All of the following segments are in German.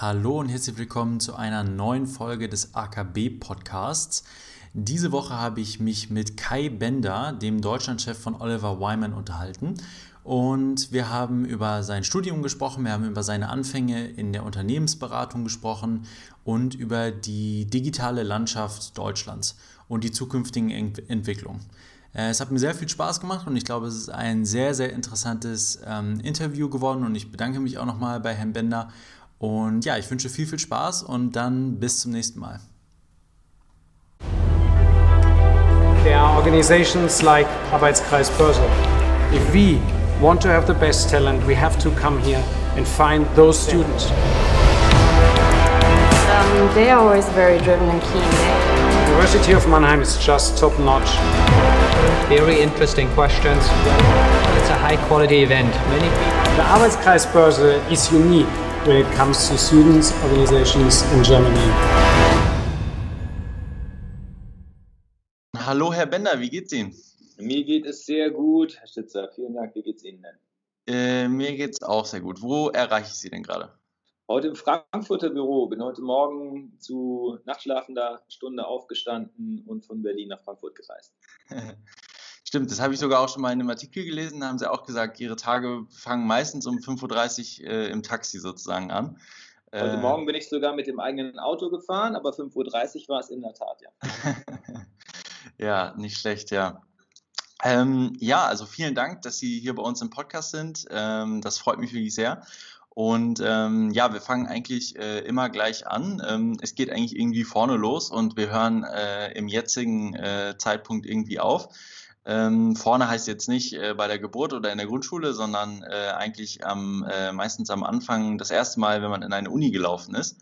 Hallo und herzlich willkommen zu einer neuen Folge des AKB Podcasts. Diese Woche habe ich mich mit Kai Bender, dem Deutschlandchef von Oliver Wyman, unterhalten. Und wir haben über sein Studium gesprochen, wir haben über seine Anfänge in der Unternehmensberatung gesprochen und über die digitale Landschaft Deutschlands und die zukünftigen Entwicklungen. Äh, es hat mir sehr viel Spaß gemacht und ich glaube, es ist ein sehr, sehr interessantes ähm, Interview geworden und ich bedanke mich auch nochmal bei Herrn Bender und ja, ich wünsche viel, viel Spaß und dann bis zum nächsten Mal. There are organizations like Arbeitskreis Börse. If we want to have the best talent, we have to come here and find those students. Um, they are always very driven and keen. University of Mannheim is just top notch. Very interesting questions. It's a high quality event. Many people. The Arbeitskreis Börse is unique when it comes to students, organizations in Germany. Hallo Herr Bender, wie geht's Ihnen? Mir geht es sehr gut, Herr Stitzer. Vielen Dank. Wie geht's Ihnen denn? Äh, mir geht's auch sehr gut. Wo erreiche ich Sie denn gerade? Heute im Frankfurter Büro. Bin heute Morgen zu nachtschlafender Stunde aufgestanden und von Berlin nach Frankfurt gereist. Stimmt, das habe ich sogar auch schon mal in einem Artikel gelesen. Da haben sie auch gesagt, ihre Tage fangen meistens um 5.30 Uhr äh, im Taxi sozusagen an. Heute äh, Morgen bin ich sogar mit dem eigenen Auto gefahren, aber 5.30 Uhr war es in der Tat, ja. ja, nicht schlecht, ja. Ähm, ja, also vielen Dank, dass Sie hier bei uns im Podcast sind. Ähm, das freut mich wirklich sehr. Und ähm, ja, wir fangen eigentlich äh, immer gleich an. Ähm, es geht eigentlich irgendwie vorne los und wir hören äh, im jetzigen äh, Zeitpunkt irgendwie auf. Ähm, vorne heißt jetzt nicht äh, bei der Geburt oder in der Grundschule, sondern äh, eigentlich am, äh, meistens am Anfang das erste Mal, wenn man in eine Uni gelaufen ist.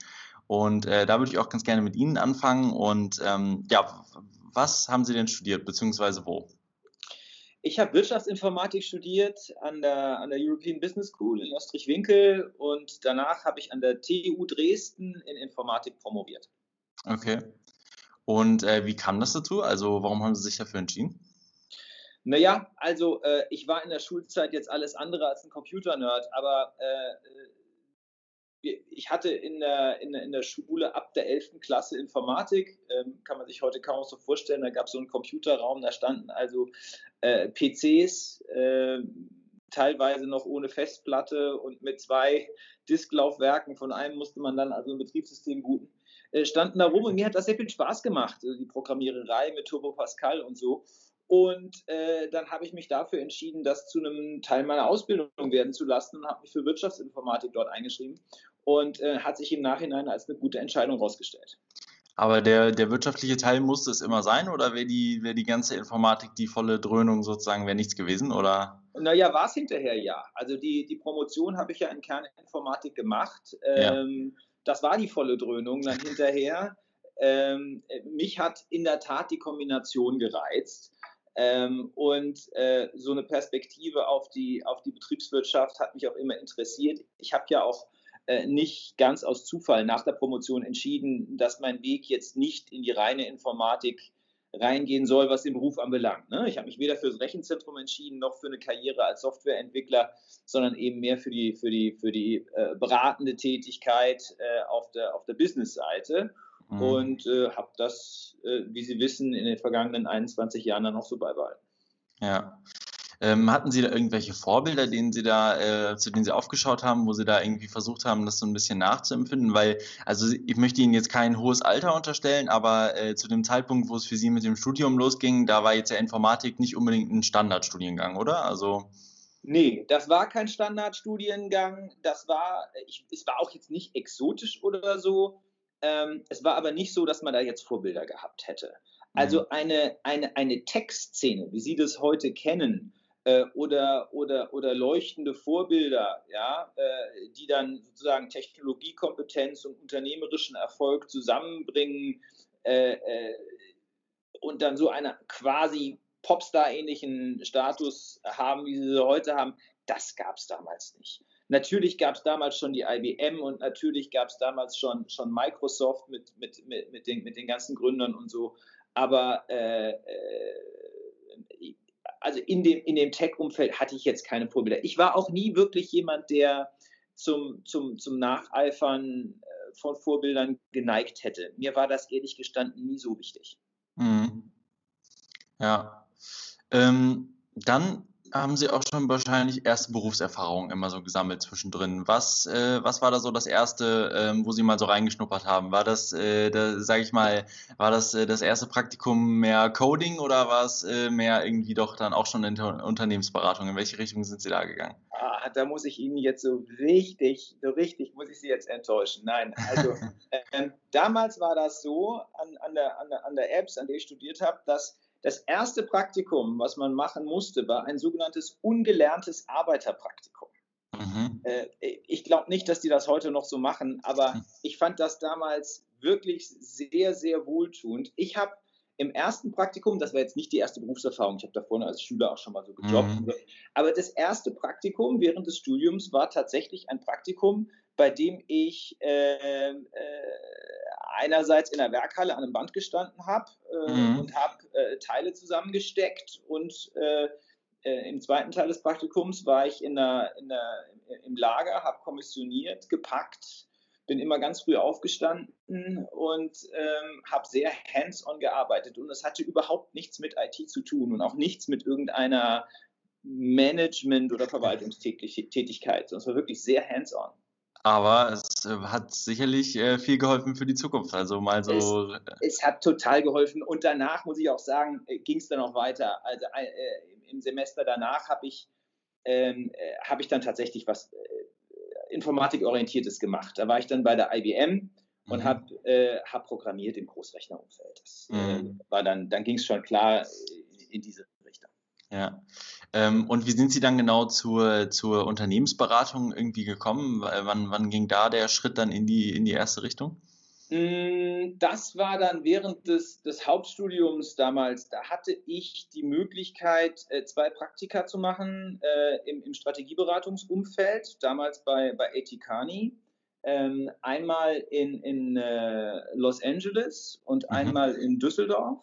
Und äh, da würde ich auch ganz gerne mit Ihnen anfangen. Und ähm, ja, was haben Sie denn studiert, beziehungsweise wo? Ich habe Wirtschaftsinformatik studiert an der, an der European Business School in Ostrich-Winkel und danach habe ich an der TU Dresden in Informatik promoviert. Okay. Und äh, wie kam das dazu? Also warum haben Sie sich dafür entschieden? Naja, also äh, ich war in der Schulzeit jetzt alles andere als ein Computer-Nerd, aber äh, äh ich hatte in der, in, in der Schule ab der 11. Klasse Informatik, ähm, kann man sich heute kaum so vorstellen, da gab es so einen Computerraum, da standen also äh, PCs, äh, teilweise noch ohne Festplatte und mit zwei Disklaufwerken, von einem musste man dann also ein Betriebssystem booten, äh, standen da rum und mir hat das sehr viel Spaß gemacht, also die Programmiererei mit Turbo Pascal und so. Und äh, dann habe ich mich dafür entschieden, das zu einem Teil meiner Ausbildung werden zu lassen und habe mich für Wirtschaftsinformatik dort eingeschrieben und äh, hat sich im Nachhinein als eine gute Entscheidung herausgestellt. Aber der, der wirtschaftliche Teil musste es immer sein oder wäre die, wär die ganze Informatik die volle Dröhnung sozusagen, wäre nichts gewesen? Oder? Naja, war es hinterher ja. Also die, die Promotion habe ich ja in Kerninformatik gemacht. Ähm, ja. Das war die volle Dröhnung dann hinterher. Ähm, mich hat in der Tat die Kombination gereizt. Ähm, und äh, so eine Perspektive auf die, auf die Betriebswirtschaft hat mich auch immer interessiert. Ich habe ja auch äh, nicht ganz aus Zufall nach der Promotion entschieden, dass mein Weg jetzt nicht in die reine Informatik reingehen soll, was den Beruf anbelangt. Ne? Ich habe mich weder für das Rechenzentrum entschieden, noch für eine Karriere als Softwareentwickler, sondern eben mehr für die, für die, für die äh, beratende Tätigkeit äh, auf der, auf der Business-Seite mhm. und äh, habe das, äh, wie Sie wissen, in den vergangenen 21 Jahren dann noch so beibehalten. Ja. Ähm, hatten Sie da irgendwelche Vorbilder, denen Sie da, äh, zu denen Sie aufgeschaut haben, wo Sie da irgendwie versucht haben, das so ein bisschen nachzuempfinden? Weil, also ich möchte Ihnen jetzt kein hohes Alter unterstellen, aber äh, zu dem Zeitpunkt, wo es für Sie mit dem Studium losging, da war jetzt ja Informatik nicht unbedingt ein Standardstudiengang, oder? Also Nee, das war kein Standardstudiengang. Das war, ich, es war auch jetzt nicht exotisch oder so. Ähm, es war aber nicht so, dass man da jetzt Vorbilder gehabt hätte. Also mhm. eine, eine, eine Textszene, wie Sie das heute kennen, äh, oder, oder, oder leuchtende Vorbilder, ja, äh, die dann sozusagen Technologiekompetenz und unternehmerischen Erfolg zusammenbringen äh, äh und dann so einen quasi Popstar-ähnlichen Status haben, wie sie heute haben, das gab es damals nicht. Natürlich gab es damals schon die IBM und natürlich gab es damals schon, schon Microsoft mit, mit, mit, mit, den, mit den ganzen Gründern und so. Aber äh, äh, also in dem, in dem Tech-Umfeld hatte ich jetzt keine Vorbilder. Ich war auch nie wirklich jemand, der zum, zum, zum Nacheifern äh, von Vorbildern geneigt hätte. Mir war das ehrlich gestanden nie so wichtig. Mhm. Ja. Ähm, dann haben Sie auch schon wahrscheinlich erste Berufserfahrungen immer so gesammelt zwischendrin. Was, äh, was war da so das erste, ähm, wo Sie mal so reingeschnuppert haben? War das, äh, da, sage ich mal, war das äh, das erste Praktikum mehr Coding oder war es äh, mehr irgendwie doch dann auch schon in Unternehmensberatung? In welche Richtung sind Sie da gegangen? Ah, da muss ich Ihnen jetzt so richtig, so richtig muss ich Sie jetzt enttäuschen. Nein, also ähm, damals war das so an, an, der, an, der, an der Apps, an der ich studiert habe, dass das erste Praktikum, was man machen musste, war ein sogenanntes ungelerntes Arbeiterpraktikum. Mhm. Äh, ich glaube nicht, dass die das heute noch so machen, aber hm. ich fand das damals wirklich sehr, sehr wohltuend. Ich habe im ersten Praktikum, das war jetzt nicht die erste Berufserfahrung, ich habe da vorne als Schüler auch schon mal so gejobbt, mhm. aber das erste Praktikum während des Studiums war tatsächlich ein Praktikum, bei dem ich äh, äh, einerseits in der Werkhalle an einem Band gestanden habe äh, mhm. und habe äh, Teile zusammengesteckt und äh, äh, im zweiten Teil des Praktikums war ich in der, in der, im Lager, habe kommissioniert, gepackt, bin immer ganz früh aufgestanden und ähm, habe sehr hands-on gearbeitet und es hatte überhaupt nichts mit IT zu tun und auch nichts mit irgendeiner Management- oder Verwaltungstätigkeit, sondern es war wirklich sehr hands-on. Aber es äh, hat sicherlich äh, viel geholfen für die Zukunft. Also mal so. Es, es hat total geholfen. Und danach muss ich auch sagen, äh, ging es dann auch weiter. Also äh, im Semester danach habe ich, ähm, hab ich dann tatsächlich was äh, Informatikorientiertes gemacht. Da war ich dann bei der IBM und mhm. habe äh, hab programmiert im Großrechnerumfeld. Das mhm. war dann, dann ging es schon klar in diese Richtung. Ja. Ähm, und wie sind Sie dann genau zur, zur Unternehmensberatung irgendwie gekommen? Wann, wann ging da der Schritt dann in die, in die erste Richtung? Mm, das war dann während des, des Hauptstudiums damals. Da hatte ich die Möglichkeit, äh, zwei Praktika zu machen äh, im, im Strategieberatungsumfeld, damals bei, bei Carney. Ähm, einmal in, in äh, Los Angeles und mhm. einmal in Düsseldorf.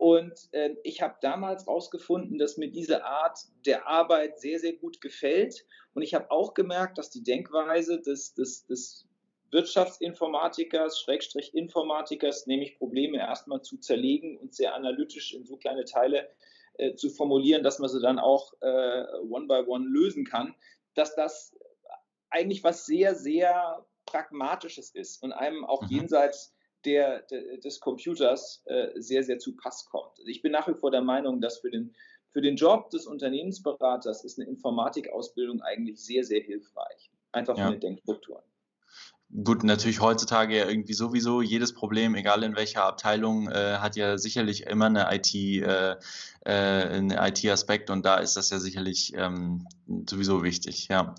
Und äh, ich habe damals herausgefunden, dass mir diese Art der Arbeit sehr, sehr gut gefällt. Und ich habe auch gemerkt, dass die Denkweise des, des, des Wirtschaftsinformatikers, Schrägstrich Informatikers, nämlich Probleme erstmal zu zerlegen und sehr analytisch in so kleine Teile äh, zu formulieren, dass man sie dann auch äh, one by one lösen kann, dass das eigentlich was sehr, sehr Pragmatisches ist und einem auch mhm. jenseits der, der, des Computers äh, sehr, sehr zu Pass kommt. Also ich bin nach wie vor der Meinung, dass für den, für den Job des Unternehmensberaters ist eine Informatikausbildung eigentlich sehr, sehr hilfreich. Einfach für ja. den Denkstrukturen. Gut, natürlich heutzutage ja irgendwie sowieso jedes Problem, egal in welcher Abteilung, äh, hat ja sicherlich immer eine IT, äh, äh, einen IT-Aspekt und da ist das ja sicherlich ähm, sowieso wichtig, ja.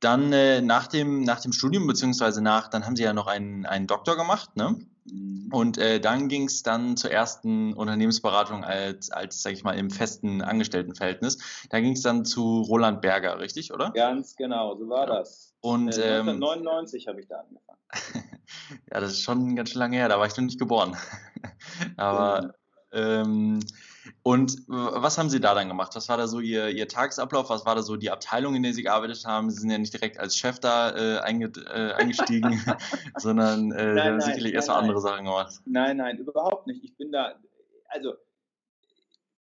Dann äh, nach, dem, nach dem Studium, beziehungsweise nach, dann haben Sie ja noch einen, einen Doktor gemacht, ne? Mhm. Und äh, dann ging es dann zur ersten Unternehmensberatung als, als sage ich mal, im festen Angestelltenverhältnis. Da ging es dann zu Roland Berger, richtig, oder? Ganz genau, so war ja. das. Und, äh, 1999 ähm, habe ich da angefangen. ja, das ist schon ganz schön lange her, da war ich noch nicht geboren. Aber mhm. ähm, und was haben Sie da dann gemacht? Was war da so Ihr, Ihr Tagesablauf? Was war da so die Abteilung, in der Sie gearbeitet haben? Sie sind ja nicht direkt als Chef da äh, einge, äh, eingestiegen, sondern äh, nein, haben sicherlich erstmal andere Sachen gemacht. Nein, nein, überhaupt nicht. Ich bin da, also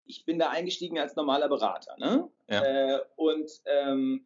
ich bin da eingestiegen als normaler Berater. Ne? Ja. Äh, und ähm,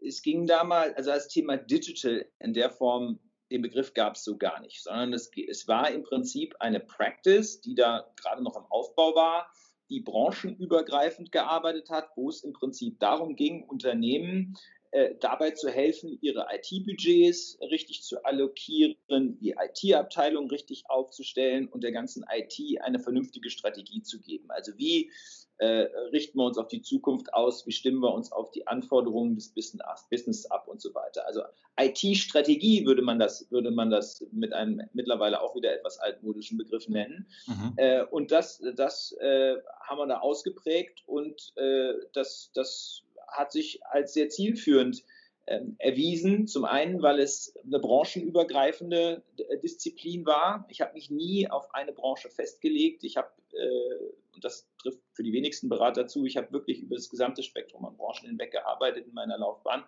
es ging damals, also das Thema Digital in der Form den Begriff gab es so gar nicht, sondern es, es war im Prinzip eine Practice, die da gerade noch im Aufbau war, die branchenübergreifend gearbeitet hat, wo es im Prinzip darum ging, Unternehmen äh, dabei zu helfen, ihre IT-Budgets richtig zu allokieren, die IT-Abteilung richtig aufzustellen und der ganzen IT eine vernünftige Strategie zu geben. Also wie äh, richten wir uns auf die Zukunft aus, wie stimmen wir uns auf die Anforderungen des Business ab und so weiter. Also IT-Strategie würde man das, würde man das mit einem mittlerweile auch wieder etwas altmodischen Begriff nennen. Mhm. Äh, und das, das äh, haben wir da ausgeprägt und äh, das, das hat sich als sehr zielführend ähm, erwiesen. Zum einen, weil es eine branchenübergreifende äh, Disziplin war. Ich habe mich nie auf eine Branche festgelegt. Ich habe, äh, und das trifft für die wenigsten Berater zu, ich habe wirklich über das gesamte Spektrum an Branchen hinweg gearbeitet in meiner Laufbahn.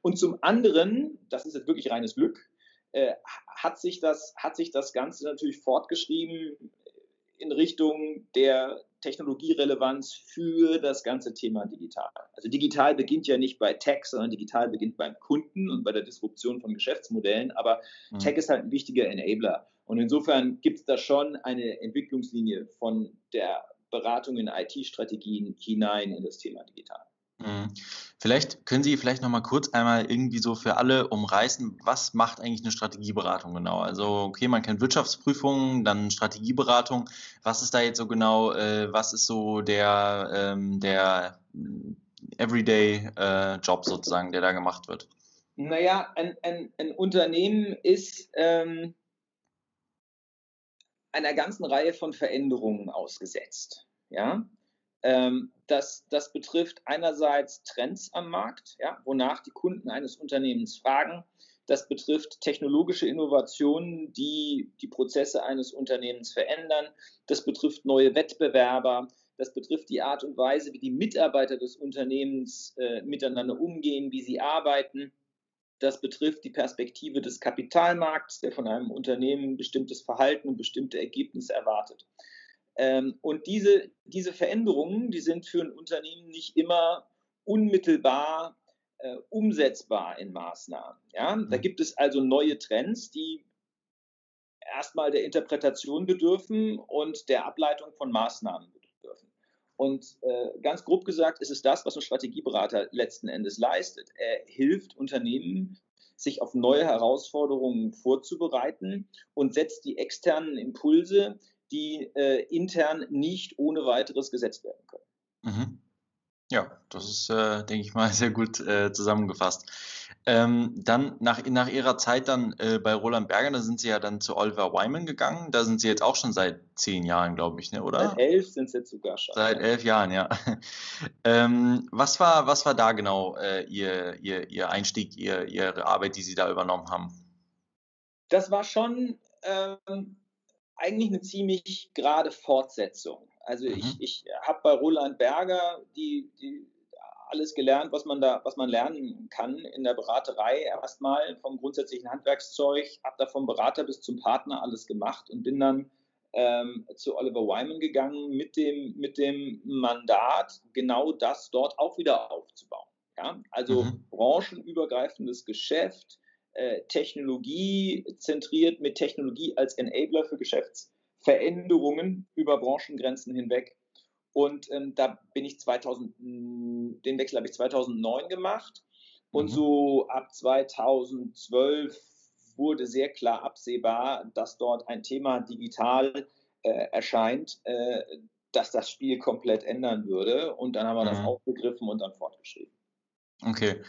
Und zum anderen, das ist jetzt wirklich reines Glück, äh, hat, sich das, hat sich das Ganze natürlich fortgeschrieben in Richtung der Technologierelevanz für das ganze Thema digital. Also digital beginnt ja nicht bei Tech, sondern digital beginnt beim Kunden und bei der Disruption von Geschäftsmodellen. Aber mhm. Tech ist halt ein wichtiger Enabler. Und insofern gibt es da schon eine Entwicklungslinie von der Beratung in IT-Strategien hinein in das Thema digital. Mhm. Vielleicht können Sie vielleicht noch mal kurz einmal irgendwie so für alle umreißen, was macht eigentlich eine Strategieberatung genau? Also okay, man kennt Wirtschaftsprüfungen, dann Strategieberatung. Was ist da jetzt so genau? Äh, was ist so der ähm, der Everyday äh, Job sozusagen, der da gemacht wird? Naja, ein, ein, ein Unternehmen ist ähm, einer ganzen Reihe von Veränderungen ausgesetzt. Ja, ähm, das, das betrifft einerseits Trends am Markt, ja, wonach die Kunden eines Unternehmens fragen. Das betrifft technologische Innovationen, die die Prozesse eines Unternehmens verändern. Das betrifft neue Wettbewerber. Das betrifft die Art und Weise, wie die Mitarbeiter des Unternehmens äh, miteinander umgehen, wie sie arbeiten. Das betrifft die Perspektive des Kapitalmarkts, der von einem Unternehmen bestimmtes Verhalten und bestimmte Ergebnisse erwartet. Ähm, und diese, diese Veränderungen, die sind für ein Unternehmen nicht immer unmittelbar äh, umsetzbar in Maßnahmen. Ja? Da mhm. gibt es also neue Trends, die erstmal der Interpretation bedürfen und der Ableitung von Maßnahmen bedürfen. Und äh, ganz grob gesagt ist es das, was ein Strategieberater letzten Endes leistet. Er hilft Unternehmen, sich auf neue Herausforderungen vorzubereiten und setzt die externen Impulse, die äh, intern nicht ohne weiteres gesetzt werden können. Mhm. Ja, das ist, äh, denke ich mal, sehr gut äh, zusammengefasst. Ähm, dann nach, nach Ihrer Zeit dann äh, bei Roland Berger, da sind Sie ja dann zu Oliver Wyman gegangen. Da sind Sie jetzt auch schon seit zehn Jahren, glaube ich, ne, oder? Seit elf sind Sie jetzt sogar schon. Seit elf Jahren, ja. ähm, was, war, was war da genau äh, Ihr, Ihr, Ihr Einstieg, Ihr, Ihre Arbeit, die Sie da übernommen haben? Das war schon ähm, eigentlich eine ziemlich gerade Fortsetzung. Also mhm. ich, ich habe bei Roland Berger die, die alles gelernt, was man da, was man lernen kann in der Beraterei. Erstmal vom grundsätzlichen Handwerkszeug, habe da vom Berater bis zum Partner alles gemacht und bin dann ähm, zu Oliver Wyman gegangen mit dem, mit dem Mandat, genau das dort auch wieder aufzubauen. Ja? Also mhm. branchenübergreifendes Geschäft, äh, Technologie zentriert mit Technologie als Enabler für Geschäftsveränderungen über Branchengrenzen hinweg. Und ähm, da bin ich 2000, den Wechsel habe ich 2009 gemacht. Und mhm. so ab 2012 wurde sehr klar absehbar, dass dort ein Thema digital äh, erscheint, äh, dass das Spiel komplett ändern würde. Und dann haben wir mhm. das aufgegriffen und dann fortgeschrieben. Okay.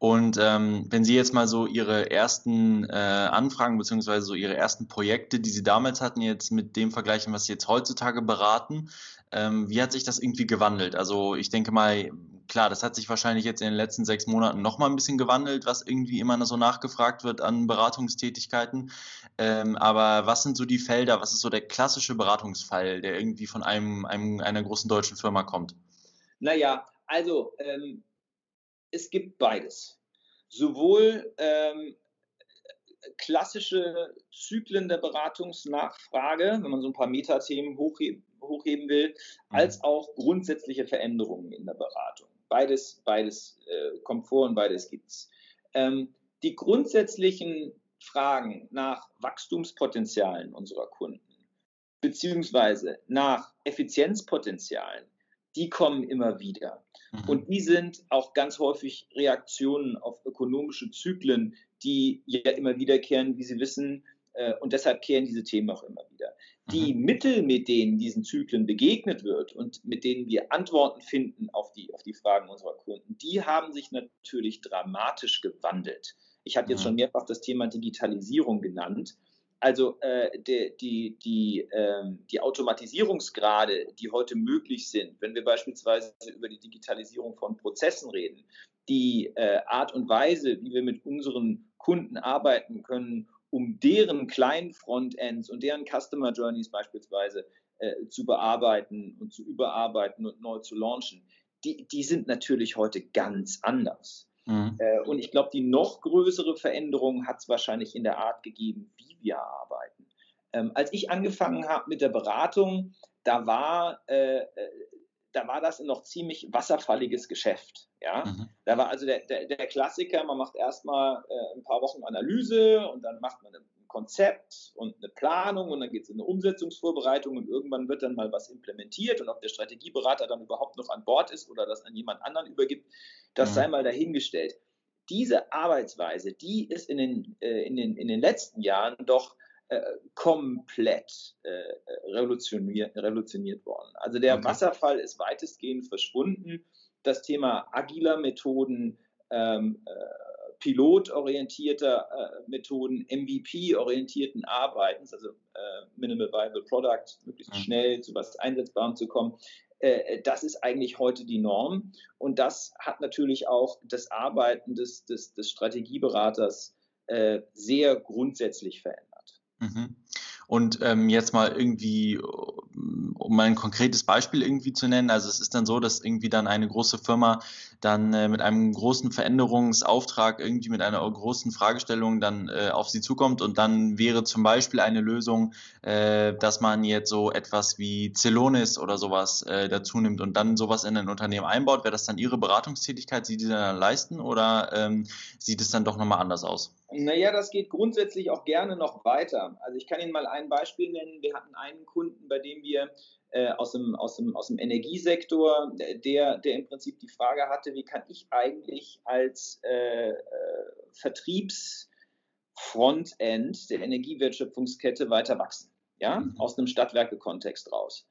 Und ähm, wenn Sie jetzt mal so Ihre ersten äh, Anfragen beziehungsweise so Ihre ersten Projekte, die Sie damals hatten, jetzt mit dem vergleichen, was Sie jetzt heutzutage beraten, ähm, wie hat sich das irgendwie gewandelt? Also ich denke mal, klar, das hat sich wahrscheinlich jetzt in den letzten sechs Monaten noch mal ein bisschen gewandelt, was irgendwie immer so nachgefragt wird an Beratungstätigkeiten. Ähm, aber was sind so die Felder? Was ist so der klassische Beratungsfall, der irgendwie von einem, einem einer großen deutschen Firma kommt? Naja, also ähm, es gibt beides. Sowohl ähm, klassische Zyklen der Beratungsnachfrage, wenn man so ein paar Metathemen hochheben, hochheben will, mhm. als auch grundsätzliche Veränderungen in der Beratung. Beides, beides äh, kommt vor und beides gibt's. Ähm, die grundsätzlichen Fragen nach Wachstumspotenzialen unserer Kunden beziehungsweise nach Effizienzpotenzialen, die kommen immer wieder. Mhm. Und die sind auch ganz häufig Reaktionen auf ökonomische Zyklen, die ja immer wiederkehren, wie Sie wissen. Äh, und deshalb kehren diese Themen auch immer wieder. Die mhm. Mittel, mit denen diesen Zyklen begegnet wird und mit denen wir Antworten finden auf die, auf die Fragen unserer Kunden, die haben sich natürlich dramatisch gewandelt. Ich habe jetzt mhm. schon mehrfach das Thema Digitalisierung genannt. Also äh, die, die, die, ähm, die Automatisierungsgrade, die heute möglich sind, wenn wir beispielsweise über die Digitalisierung von Prozessen reden, die äh, Art und Weise, wie wir mit unseren Kunden arbeiten können, um deren kleinen Frontends und deren Customer Journeys beispielsweise äh, zu bearbeiten und zu überarbeiten und neu zu launchen, die, die sind natürlich heute ganz anders. Mhm. Äh, und ich glaube, die noch größere Veränderung hat es wahrscheinlich in der Art gegeben, wie wir arbeiten. Ähm, als ich angefangen habe mit der Beratung, da war, äh, äh, da war das noch ziemlich wasserfalliges Geschäft. Ja? Mhm. Da war also der, der, der, Klassiker, man macht erstmal äh, ein paar Wochen Analyse und dann macht man ein Konzept und eine Planung und dann geht es in eine Umsetzungsvorbereitung und irgendwann wird dann mal was implementiert und ob der Strategieberater dann überhaupt noch an Bord ist oder das an jemand anderen übergibt, das mhm. sei mal dahingestellt. Diese Arbeitsweise, die ist in den, äh, in den, in den letzten Jahren doch äh, komplett äh, revolutioniert, revolutioniert worden. Also der okay. Wasserfall ist weitestgehend verschwunden. Das Thema agiler Methoden, ähm, äh, pilotorientierter äh, Methoden, MVP-orientierten Arbeitens, also äh, Minimal Viable Product, möglichst mhm. schnell zu was Einsetzbarem zu kommen, äh, das ist eigentlich heute die Norm. Und das hat natürlich auch das Arbeiten des, des, des Strategieberaters sehr grundsätzlich verändert. Mhm. Und ähm, jetzt mal irgendwie, um mal ein konkretes Beispiel irgendwie zu nennen, also es ist dann so, dass irgendwie dann eine große Firma dann äh, mit einem großen Veränderungsauftrag irgendwie mit einer großen Fragestellung dann äh, auf sie zukommt und dann wäre zum Beispiel eine Lösung, äh, dass man jetzt so etwas wie Celonis oder sowas äh, dazu nimmt und dann sowas in ein Unternehmen einbaut. Wäre das dann Ihre Beratungstätigkeit, die Sie dann leisten oder ähm, sieht es dann doch nochmal anders aus? Naja, das geht grundsätzlich auch gerne noch weiter. Also ich kann Ihnen mal ein Beispiel nennen. Wir hatten einen Kunden, bei dem wir äh, aus, dem, aus, dem, aus dem Energiesektor, der, der im Prinzip die Frage hatte, wie kann ich eigentlich als äh, äh, Vertriebsfrontend der Energiewertschöpfungskette weiter wachsen? Ja, mhm. aus einem Stadtwerke-Kontext raus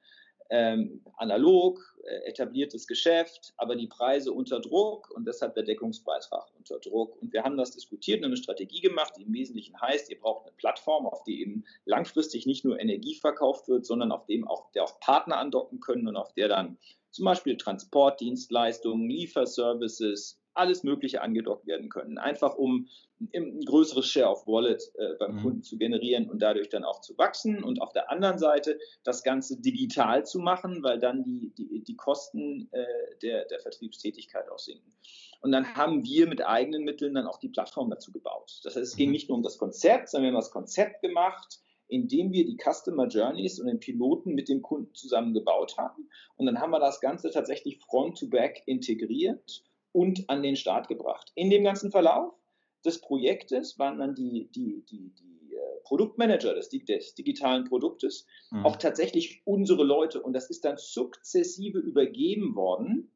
ähm, analog, äh, etabliertes Geschäft, aber die Preise unter Druck und deshalb der Deckungsbeitrag unter Druck. Und wir haben das diskutiert und eine Strategie gemacht, die im Wesentlichen heißt, ihr braucht eine Plattform, auf die eben langfristig nicht nur Energie verkauft wird, sondern auf dem auch, der auch Partner andocken können und auf der dann zum Beispiel Transportdienstleistungen, Lieferservices, alles Mögliche angedockt werden können. Einfach um ein größeres Share of Wallet äh, beim mhm. Kunden zu generieren und dadurch dann auch zu wachsen. Und auf der anderen Seite das Ganze digital zu machen, weil dann die, die, die Kosten äh, der, der Vertriebstätigkeit auch sinken. Und dann haben wir mit eigenen Mitteln dann auch die Plattform dazu gebaut. Das heißt, es ging mhm. nicht nur um das Konzept, sondern wir haben das Konzept gemacht, indem wir die Customer Journeys und den Piloten mit dem Kunden zusammen gebaut haben. Und dann haben wir das Ganze tatsächlich front-to-back integriert und an den Start gebracht. In dem ganzen Verlauf des Projektes waren dann die, die, die, die äh, Produktmanager des, des, digitalen Produktes mhm. auch tatsächlich unsere Leute und das ist dann sukzessive übergeben worden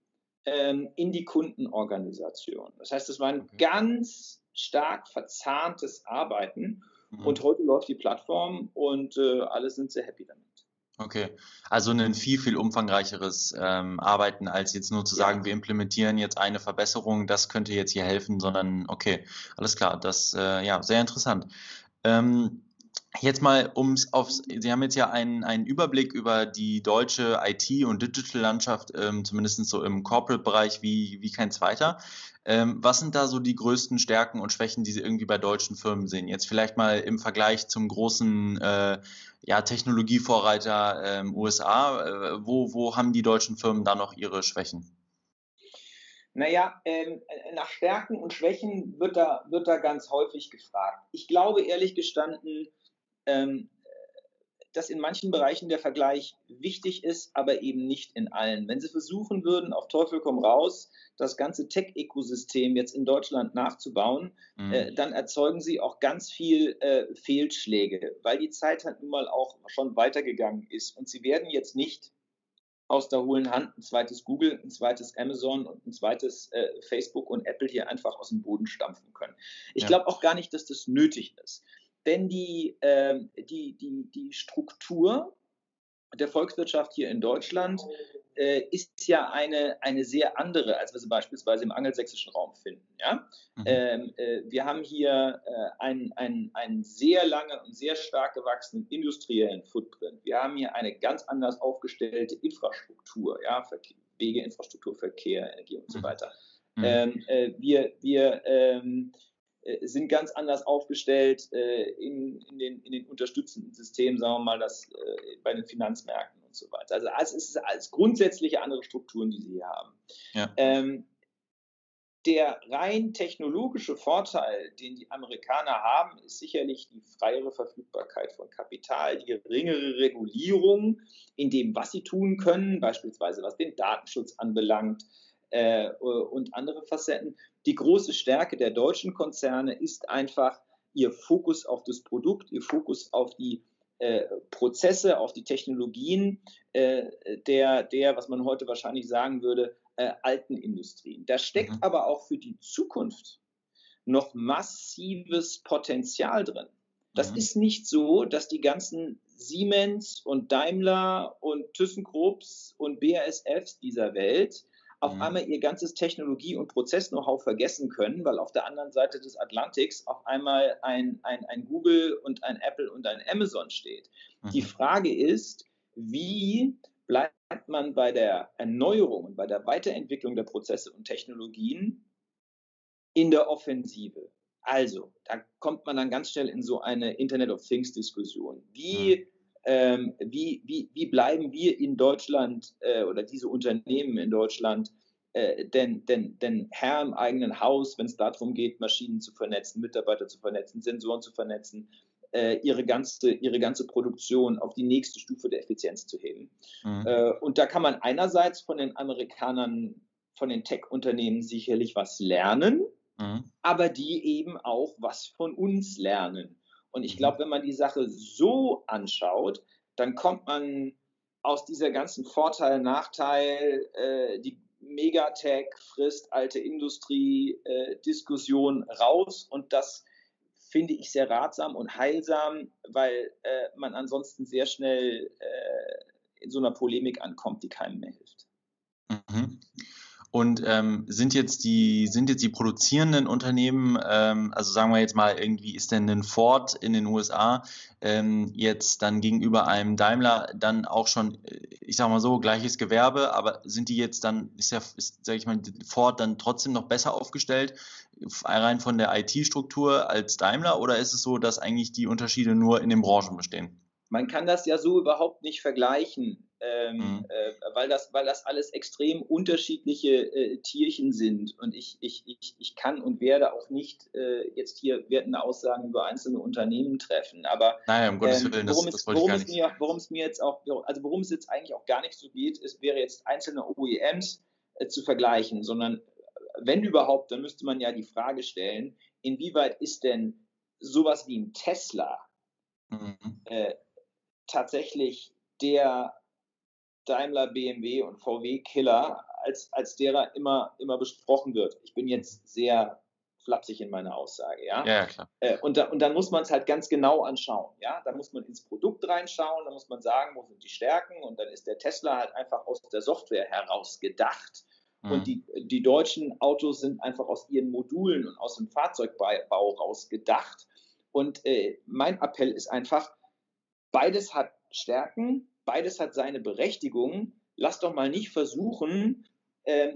ähm, in die Kundenorganisation. Das heißt, es war ein okay. ganz stark verzahntes Arbeiten mhm. und heute läuft die Plattform und äh, alle sind sehr happy damit. Okay, also ein viel, viel umfangreicheres ähm, Arbeiten, als jetzt nur zu sagen, wir implementieren jetzt eine Verbesserung, das könnte jetzt hier helfen, sondern okay, alles klar, das äh, ja sehr interessant. Ähm, Jetzt mal, ums aufs, Sie haben jetzt ja einen, einen Überblick über die deutsche IT- und Digital-Landschaft, ähm, zumindest so im Corporate-Bereich, wie, wie kein zweiter. Ähm, was sind da so die größten Stärken und Schwächen, die Sie irgendwie bei deutschen Firmen sehen? Jetzt vielleicht mal im Vergleich zum großen äh, ja, Technologievorreiter ähm, USA. Äh, wo, wo haben die deutschen Firmen da noch ihre Schwächen? Naja, ähm, nach Stärken und Schwächen wird da, wird da ganz häufig gefragt. Ich glaube ehrlich gestanden, ähm, dass in manchen Bereichen der Vergleich wichtig ist, aber eben nicht in allen. Wenn Sie versuchen würden, auf Teufel komm raus, das ganze Tech-Ökosystem jetzt in Deutschland nachzubauen, mhm. äh, dann erzeugen Sie auch ganz viel äh, Fehlschläge, weil die Zeit halt nun mal auch schon weitergegangen ist. Und Sie werden jetzt nicht aus der hohlen Hand ein zweites Google, ein zweites Amazon und ein zweites äh, Facebook und Apple hier einfach aus dem Boden stampfen können. Ich ja. glaube auch gar nicht, dass das nötig ist denn die, äh, die, die, die Struktur der Volkswirtschaft hier in Deutschland äh, ist ja eine, eine sehr andere, als wir sie beispielsweise im angelsächsischen Raum finden. Ja? Mhm. Ähm, äh, wir haben hier äh, einen, einen, einen sehr langen und sehr stark gewachsenen industriellen Footprint. Wir haben hier eine ganz anders aufgestellte Infrastruktur, ja? Verkehr, Wege, Infrastruktur, Verkehr, Energie und so mhm. weiter. Mhm. Ähm, äh, wir wir ähm, äh, sind ganz anders aufgestellt äh, in, in, den, in den unterstützenden Systemen, sagen wir mal, das äh, bei den Finanzmärkten und so weiter. Also es ist als grundsätzliche andere Strukturen, die sie hier haben. Ja. Ähm, der rein technologische Vorteil, den die Amerikaner haben, ist sicherlich die freiere Verfügbarkeit von Kapital, die geringere Regulierung in dem, was sie tun können, beispielsweise was den Datenschutz anbelangt äh, und andere Facetten. Die große Stärke der deutschen Konzerne ist einfach ihr Fokus auf das Produkt, ihr Fokus auf die äh, Prozesse, auf die Technologien äh, der, der, was man heute wahrscheinlich sagen würde, äh, alten Industrien. Da steckt mhm. aber auch für die Zukunft noch massives Potenzial drin. Das mhm. ist nicht so, dass die ganzen Siemens und Daimler und ThyssenKrupps und BASFs dieser Welt auf mhm. einmal ihr ganzes Technologie- und Prozess-Know-how vergessen können, weil auf der anderen Seite des Atlantiks auf einmal ein, ein, ein Google und ein Apple und ein Amazon steht. Mhm. Die Frage ist, wie bleibt man bei der Erneuerung und bei der Weiterentwicklung der Prozesse und Technologien in der Offensive. Also, da kommt man dann ganz schnell in so eine Internet of Things Diskussion. Wie, hm. Ähm, wie, wie, wie bleiben wir in Deutschland äh, oder diese Unternehmen in Deutschland äh, denn, denn, denn Herr im eigenen Haus, wenn es darum geht, Maschinen zu vernetzen, Mitarbeiter zu vernetzen, Sensoren zu vernetzen, äh, ihre, ganze, ihre ganze Produktion auf die nächste Stufe der Effizienz zu heben. Mhm. Äh, und da kann man einerseits von den Amerikanern, von den Tech-Unternehmen sicherlich was lernen, mhm. aber die eben auch was von uns lernen. Und ich mhm. glaube, wenn man die Sache so anschaut, dann kommt man aus dieser ganzen Vorteil-Nachteil, äh, die Megatech frisst alte Industrie-Diskussion äh, raus und das finde ich sehr ratsam und heilsam, weil äh, man ansonsten sehr schnell äh, in so einer Polemik ankommt, die keinem mehr hilft. Mhm. Und ähm, sind jetzt die sind jetzt die produzierenden Unternehmen, ähm, also sagen wir jetzt mal irgendwie, ist denn ein Ford in den USA ähm, jetzt dann gegenüber einem Daimler dann auch schon, äh, ich sag mal so, gleiches Gewerbe, aber sind die jetzt dann, ist ja, ist, sag ich mal, Ford dann trotzdem noch besser aufgestellt, rein von der IT-Struktur als Daimler, oder ist es so, dass eigentlich die Unterschiede nur in den Branchen bestehen? Man kann das ja so überhaupt nicht vergleichen ähm, mhm. äh, weil, das, weil das alles extrem unterschiedliche äh, Tierchen sind. Und ich, ich, ich, ich kann und werde auch nicht äh, jetzt hier wertende Aussagen über einzelne Unternehmen treffen. Aber naja, um Gottes ähm, Willen, das, worum, das es, es mir, worum es mir jetzt auch, also worum es jetzt eigentlich auch gar nicht so geht, ist, wäre jetzt einzelne OEMs äh, zu vergleichen, sondern äh, wenn überhaupt, dann müsste man ja die Frage stellen, inwieweit ist denn sowas wie ein Tesla mhm. äh, tatsächlich der Daimler, BMW und VW-Killer, als, als derer immer, immer besprochen wird. Ich bin jetzt sehr flapsig in meiner Aussage, ja. Ja, klar. Äh, und, da, und dann muss man es halt ganz genau anschauen, ja. Da muss man ins Produkt reinschauen, da muss man sagen, wo sind die Stärken und dann ist der Tesla halt einfach aus der Software heraus gedacht. Mhm. Und die, die deutschen Autos sind einfach aus ihren Modulen und aus dem Fahrzeugbau raus gedacht. Und äh, mein Appell ist einfach, beides hat Stärken, beides hat seine Berechtigung. Lass doch mal nicht versuchen, äh,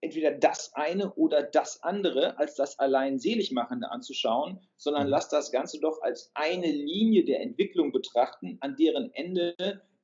entweder das eine oder das andere als das allein Seligmachende anzuschauen, sondern mhm. lass das Ganze doch als eine Linie der Entwicklung betrachten, an deren Ende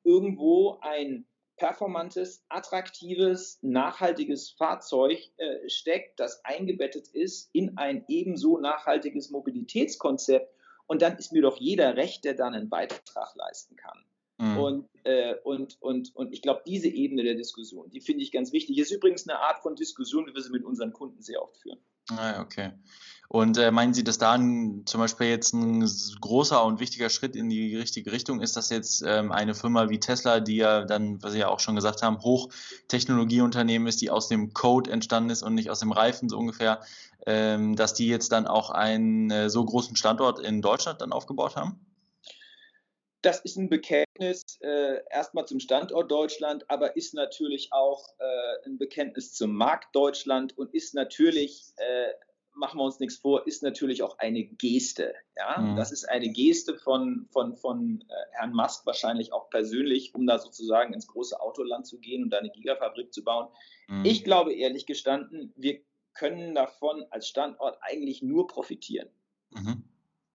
irgendwo ein performantes, attraktives, nachhaltiges Fahrzeug äh, steckt, das eingebettet ist in ein ebenso nachhaltiges Mobilitätskonzept. Und dann ist mir doch jeder recht, der dann einen Beitrag leisten kann. Mhm. Und, äh, und, und, und ich glaube, diese Ebene der Diskussion, die finde ich ganz wichtig. Ist übrigens eine Art von Diskussion, wie wir sie mit unseren Kunden sehr oft führen. Ah, okay. Und äh, meinen Sie, dass da ein, zum Beispiel jetzt ein großer und wichtiger Schritt in die richtige Richtung ist, dass jetzt ähm, eine Firma wie Tesla, die ja dann, was Sie ja auch schon gesagt haben, Hochtechnologieunternehmen ist, die aus dem Code entstanden ist und nicht aus dem Reifen so ungefähr, ähm, dass die jetzt dann auch einen äh, so großen Standort in Deutschland dann aufgebaut haben? Das ist ein Bekenntnis äh, erstmal zum Standort Deutschland, aber ist natürlich auch äh, ein Bekenntnis zum Markt Deutschland und ist natürlich, äh, machen wir uns nichts vor, ist natürlich auch eine Geste. Ja? Mhm. Das ist eine Geste von, von, von äh, Herrn Musk wahrscheinlich auch persönlich, um da sozusagen ins große Autoland zu gehen und da eine Gigafabrik zu bauen. Mhm. Ich glaube ehrlich gestanden, wir können davon als Standort eigentlich nur profitieren. Mhm.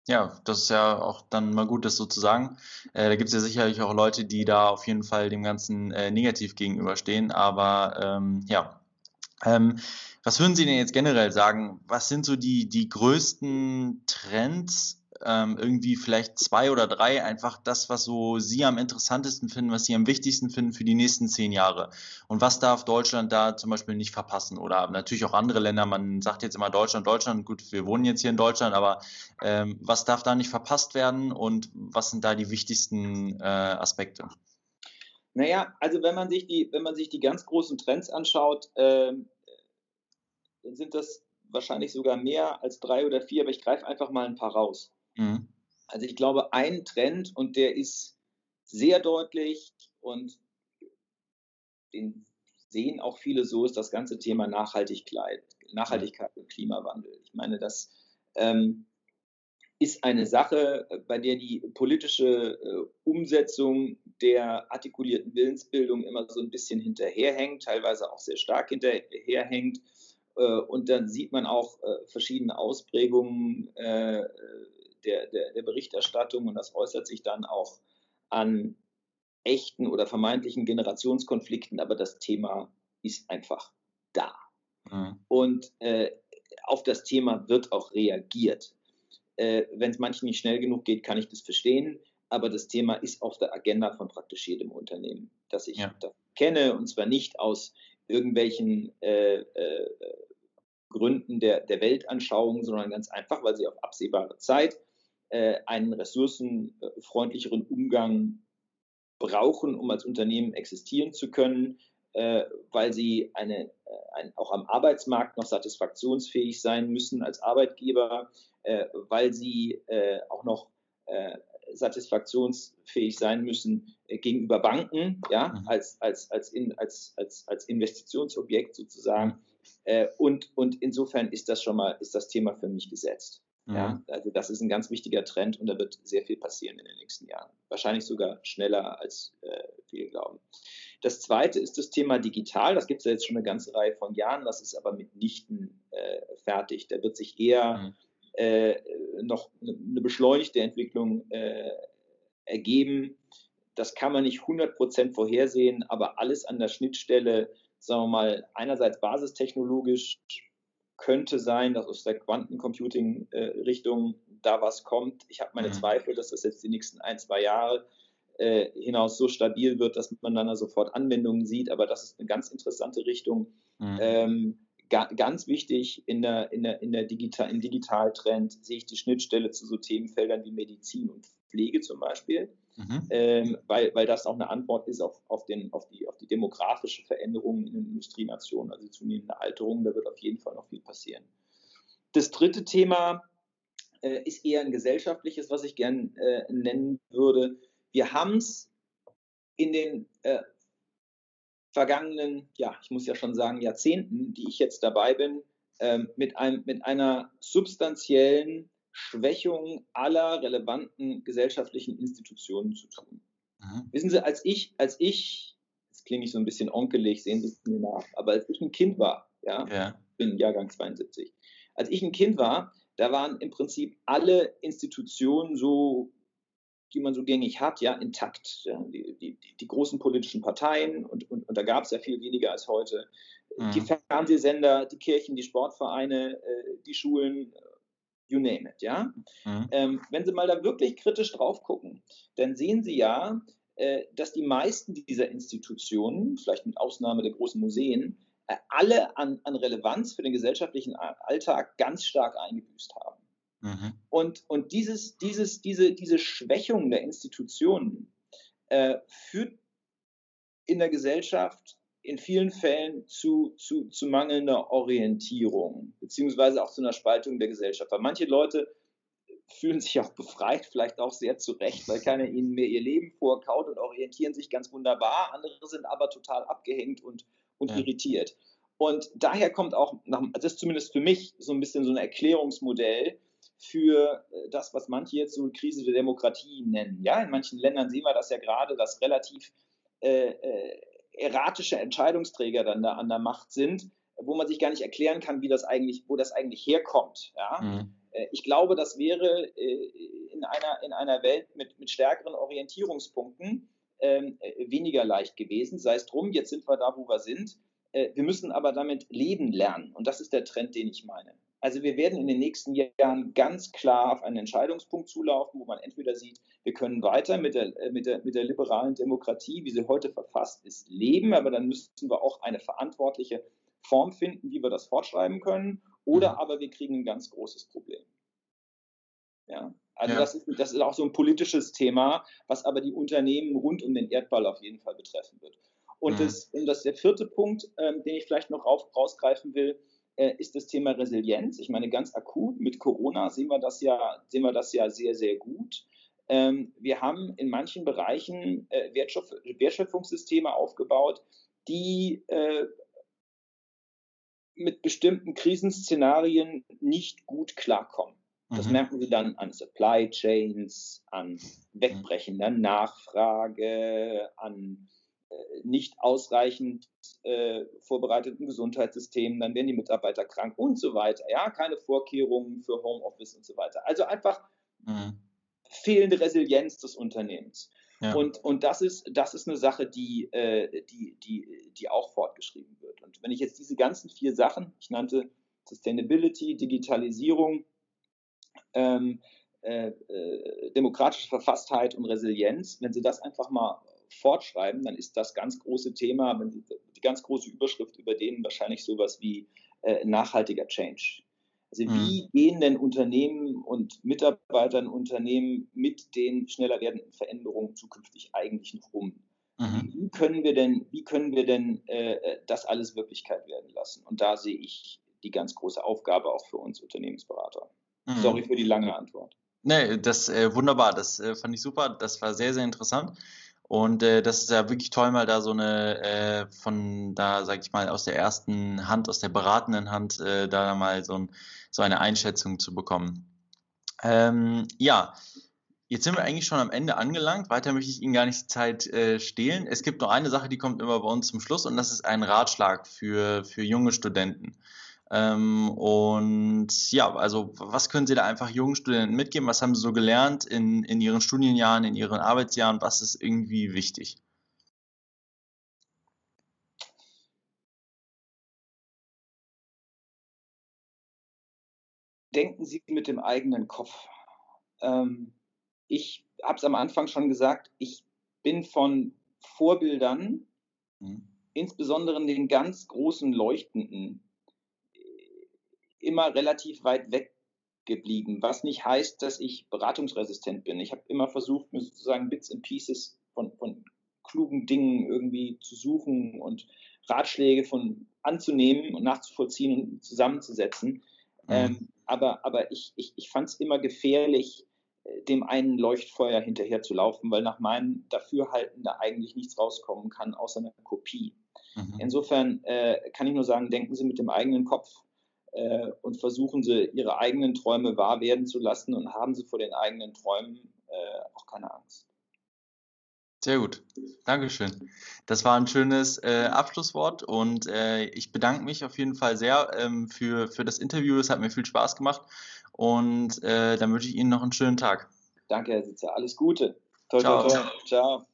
Ja, das ist ja auch dann mal gut, das so zu sagen. Äh, da gibt es ja sicherlich auch Leute, die da auf jeden Fall dem Ganzen äh, negativ gegenüberstehen. Aber ähm, ja, Ähm, was würden Sie denn jetzt generell sagen? Was sind so die, die größten Trends ähm, irgendwie vielleicht zwei oder drei, einfach das, was so Sie am interessantesten finden, was Sie am wichtigsten finden für die nächsten zehn Jahre. Und was darf Deutschland da zum Beispiel nicht verpassen? Oder natürlich auch andere Länder, man sagt jetzt immer Deutschland, Deutschland, gut, wir wohnen jetzt hier in Deutschland, aber ähm, was darf da nicht verpasst werden und was sind da die wichtigsten äh, Aspekte? Naja, also wenn man sich die, wenn man sich die ganz großen Trends anschaut, äh, dann sind das wahrscheinlich sogar mehr als drei oder vier, aber ich greife einfach mal ein paar raus. Mhm. Also ich glaube, ein Trend und der ist sehr deutlich und den sehen auch viele so, ist das ganze Thema Nachhaltigkeit, Nachhaltigkeit und Klimawandel. Ich meine, das ähm, ist eine Sache, bei der die politische äh, Umsetzung der artikulierten Willensbildung immer so ein bisschen hinterherhängt, teilweise auch sehr stark hinterherhängt. Äh, und dann sieht man auch äh, verschiedene Ausprägungen äh, der, der, der Berichterstattung und das äußert sich dann auch an echten oder vermeintlichen Generationskonflikten, aber das Thema ist einfach da. Mhm. Und äh, auf das Thema wird auch reagiert. Äh, Wenn es manchen nicht schnell genug geht, kann ich das verstehen, aber das Thema ist auf der Agenda von praktisch jedem Unternehmen, das ich ja. kenne, und zwar nicht aus irgendwelchen äh, äh, Gründen der, der Weltanschauung, sondern ganz einfach, weil sie auf absehbare Zeit einen ressourcenfreundlicheren Umgang brauchen, um als Unternehmen existieren zu können, äh, weil sie eine, äh, ein, auch am Arbeitsmarkt noch satisfaktionsfähig sein müssen als Arbeitgeber, äh, weil sie äh, auch noch äh, satisfaktionsfähig sein müssen gegenüber Banken, ja, mhm. als, als, als, in, als, als, als Investitionsobjekt sozusagen. und, und insofern ist das schon mal, ist das Thema für mich gesetzt. Ja, mhm. also das ist ein ganz wichtiger Trend und da wird sehr viel passieren in den nächsten Jahren. Wahrscheinlich sogar schneller, als äh, viele glauben. Das zweite ist das Thema digital. Das gibt es ja jetzt schon eine ganze Reihe von Jahren. Das ist aber mitnichten äh, fertig. Da wird sich eher mhm. äh, noch eine beschleunigte Entwicklung äh, ergeben. Das kann man nicht 100% vorhersehen, aber alles an der Schnittstelle, sagen wir mal, einerseits basistechnologisch könnte sein, dass aus der Quantencomputing-Richtung äh, da was kommt. Ich habe meine mhm. Zweifel, dass das jetzt die nächsten ein, zwei Jahre äh, hinaus so stabil wird, dass man dann da sofort Anwendungen sieht. Aber das ist eine ganz interessante Richtung. Mhm. Ähm, ga, ganz wichtig in der, in der, in der Digital, im Digitaltrend sehe ich die Schnittstelle zu so Themenfeldern wie Medizin und Pflege zum Beispiel mhm. ähm, weil, weil das auch eine Antwort ist auf, auf, den, auf, die, auf die demografische Veränderung in den Industrienationen, also die zunehmende Alterung. Da wird auf jeden Fall noch viel passieren. Das dritte Thema äh, ist eher ein gesellschaftliches, was ich gern äh, nennen würde. Wir haben es in den äh, vergangenen, ja, ich muss ja schon sagen, Jahrzehnten, die ich jetzt dabei bin, ähm, mit, einem, mit einer substanziellen Schwächung aller relevanten gesellschaftlichen Institutionen zu tun. Mhm. Wissen Sie, als ich, als ich, jetzt klinge ich so ein bisschen onkelig, sehen Sie es mir nach, aber als ich ein Kind war, ja, ja. bin Jahrgang 72, als ich ein Kind war, da waren im Prinzip alle Institutionen so, die man so gängig hat, ja, intakt. Ja, die, die, die, großen politischen Parteien und, und, und da gab es ja viel weniger als heute. Mhm. Die Fernsehsender, die Kirchen, die Sportvereine, äh, die Schulen you name it, ja. Mhm. Ähm, wenn Sie mal da wirklich kritisch drauf gucken, dann sehen Sie ja, äh, dass die meisten dieser Institutionen, vielleicht mit Ausnahme der großen Museen, äh, alle an, an, Relevanz für den gesellschaftlichen Alltag ganz stark eingebüßt haben. Mhm. Und, und dieses, dieses, diese, diese Schwächung der Institutionen äh, führt in der Gesellschaft in vielen Fällen zu, zu, zu mangelnder Orientierung, beziehungsweise auch zu einer Spaltung der Gesellschaft. Weil manche Leute fühlen sich auch befreit, vielleicht auch sehr zurecht, weil keiner ihnen mehr ihr Leben vorkaut und orientieren sich ganz wunderbar. Andere sind aber total abgehängt und, und ja. irritiert. Und daher kommt auch, nach, das ist zumindest für mich so ein bisschen so ein Erklärungsmodell für äh, das, was manche jetzt so Krise der Demokratie nennen. Ja, in manchen Ländern sehen wir das ja gerade, dass relativ äh, äh erratische Entscheidungsträger dann da an der Macht sind, wo man sich gar nicht erklären kann, wie das eigentlich, wo das eigentlich herkommt. Ja? Mhm. Äh, ich glaube, das wäre äh, in einer, in einer Welt mit, mit stärkeren Orientierungspunkten ähm, äh, weniger leicht gewesen. Sei es drum, jetzt sind wir da, wo wir sind. Wir müssen aber damit leben lernen. Und das ist der Trend, den ich meine. Also wir werden in den nächsten Jahren ganz klar auf einen Entscheidungspunkt zulaufen, wo man entweder sieht, wir können weiter mit der, äh, mit der, mit der liberalen Demokratie, wie sie heute verfasst ist, leben, aber dann müssen wir auch eine verantwortliche Form finden, wie wir das fortschreiben können, oder mhm. aber wir kriegen ein ganz großes Problem. Ja, also ja. Das, ist, das ist auch so ein politisches Thema, was aber die Unternehmen rund um den Erdball auf jeden Fall betreffen wird. Und, mhm. das, und das ist der vierte Punkt, ähm, den ich vielleicht noch rauf, rausgreifen will, ist das Thema Resilienz. Ich meine, ganz akut mit Corona sehen wir das ja, sehen wir das ja sehr, sehr gut. Ähm, wir haben in manchen Bereichen äh, Wertschöpf Wertschöpfungssysteme aufgebaut, die äh, mit bestimmten Krisenszenarien nicht gut klarkommen. Das mhm. merken Sie dann an Supply Chains, an wegbrechender Nachfrage, an äh, nicht ausreichend äh, vorbereiteten Gesundheitssystemen, dann werden die Mitarbeiter krank und so weiter. Ja, keine Vorkehrungen für Homeoffice und so weiter. Also einfach mhm. fehlende Resilienz des Unternehmens. Ja. Und, und das, ist, das ist eine Sache, die, äh, die, die, die auch fortgeschrieben wird. Und wenn ich jetzt diese ganzen vier Sachen, ich nannte Sustainability, Digitalisierung, ähm, äh, äh, demokratische Verfasstheit und Resilienz, wenn Sie das einfach mal fortschreiben, dann ist das ganz große Thema, die ganz große Überschrift über denen wahrscheinlich sowas wie äh, nachhaltiger Change. Also mhm. wie gehen denn Unternehmen und Mitarbeiter in Unternehmen mit den schneller werdenden Veränderungen zukünftig eigentlich noch um? Mhm. Wie können wir denn, wie können wir denn äh, das alles Wirklichkeit werden lassen? Und da sehe ich die ganz große Aufgabe auch für uns Unternehmensberater. Mhm. Sorry für die lange Antwort. Nee, das äh, wunderbar, das äh, fand ich super, das war sehr, sehr interessant. Und äh, das ist ja wirklich toll, mal da so eine äh, von da, sag ich mal, aus der ersten Hand, aus der beratenden Hand, äh, da mal so, ein, so eine Einschätzung zu bekommen. Ähm, ja, jetzt sind wir eigentlich schon am Ende angelangt. Weiter möchte ich Ihnen gar nicht die Zeit äh, stehlen. Es gibt noch eine Sache, die kommt immer bei uns zum Schluss und das ist ein Ratschlag für, für junge Studenten. Ähm, und ja, also was können Sie da einfach jungen Studenten mitgeben? Was haben Sie so gelernt in, in Ihren Studienjahren, in Ihren Arbeitsjahren? Was ist irgendwie wichtig? Denken Sie mit dem eigenen Kopf. Ähm, ich habe es am Anfang schon gesagt, ich bin von Vorbildern, mhm. insbesondere den ganz großen Leuchtenden, immer relativ weit weg geblieben, was nicht heißt, dass ich beratungsresistent bin. Ich habe immer versucht, mir sozusagen Bits and Pieces von, von klugen Dingen irgendwie zu suchen und Ratschläge von anzunehmen und nachzuvollziehen und zusammenzusetzen. Mhm. Ähm, aber aber ich, ich, ich fand es immer gefährlich, äh, dem einen Leuchtfeuer hinterher zu laufen, weil nach meinem Dafürhalten da eigentlich nichts rauskommen kann, außer einer Kopie. Mhm. Insofern äh, kann ich nur sagen, denken Sie mit dem eigenen Kopf äh, und versuchen sie, ihre eigenen Träume wahr werden zu lassen und haben sie vor den eigenen Träumen äh, auch keine Angst. Sehr gut, Dankeschön. Das war ein schönes äh, Abschlusswort und äh, ich bedanke mich auf jeden Fall sehr ähm, für, für das Interview. Es hat mir viel Spaß gemacht und äh, dann wünsche ich Ihnen noch einen schönen Tag. Danke, Herr Sitzer. Alles Gute. Toi, Ciao. Toi, toi. Ciao.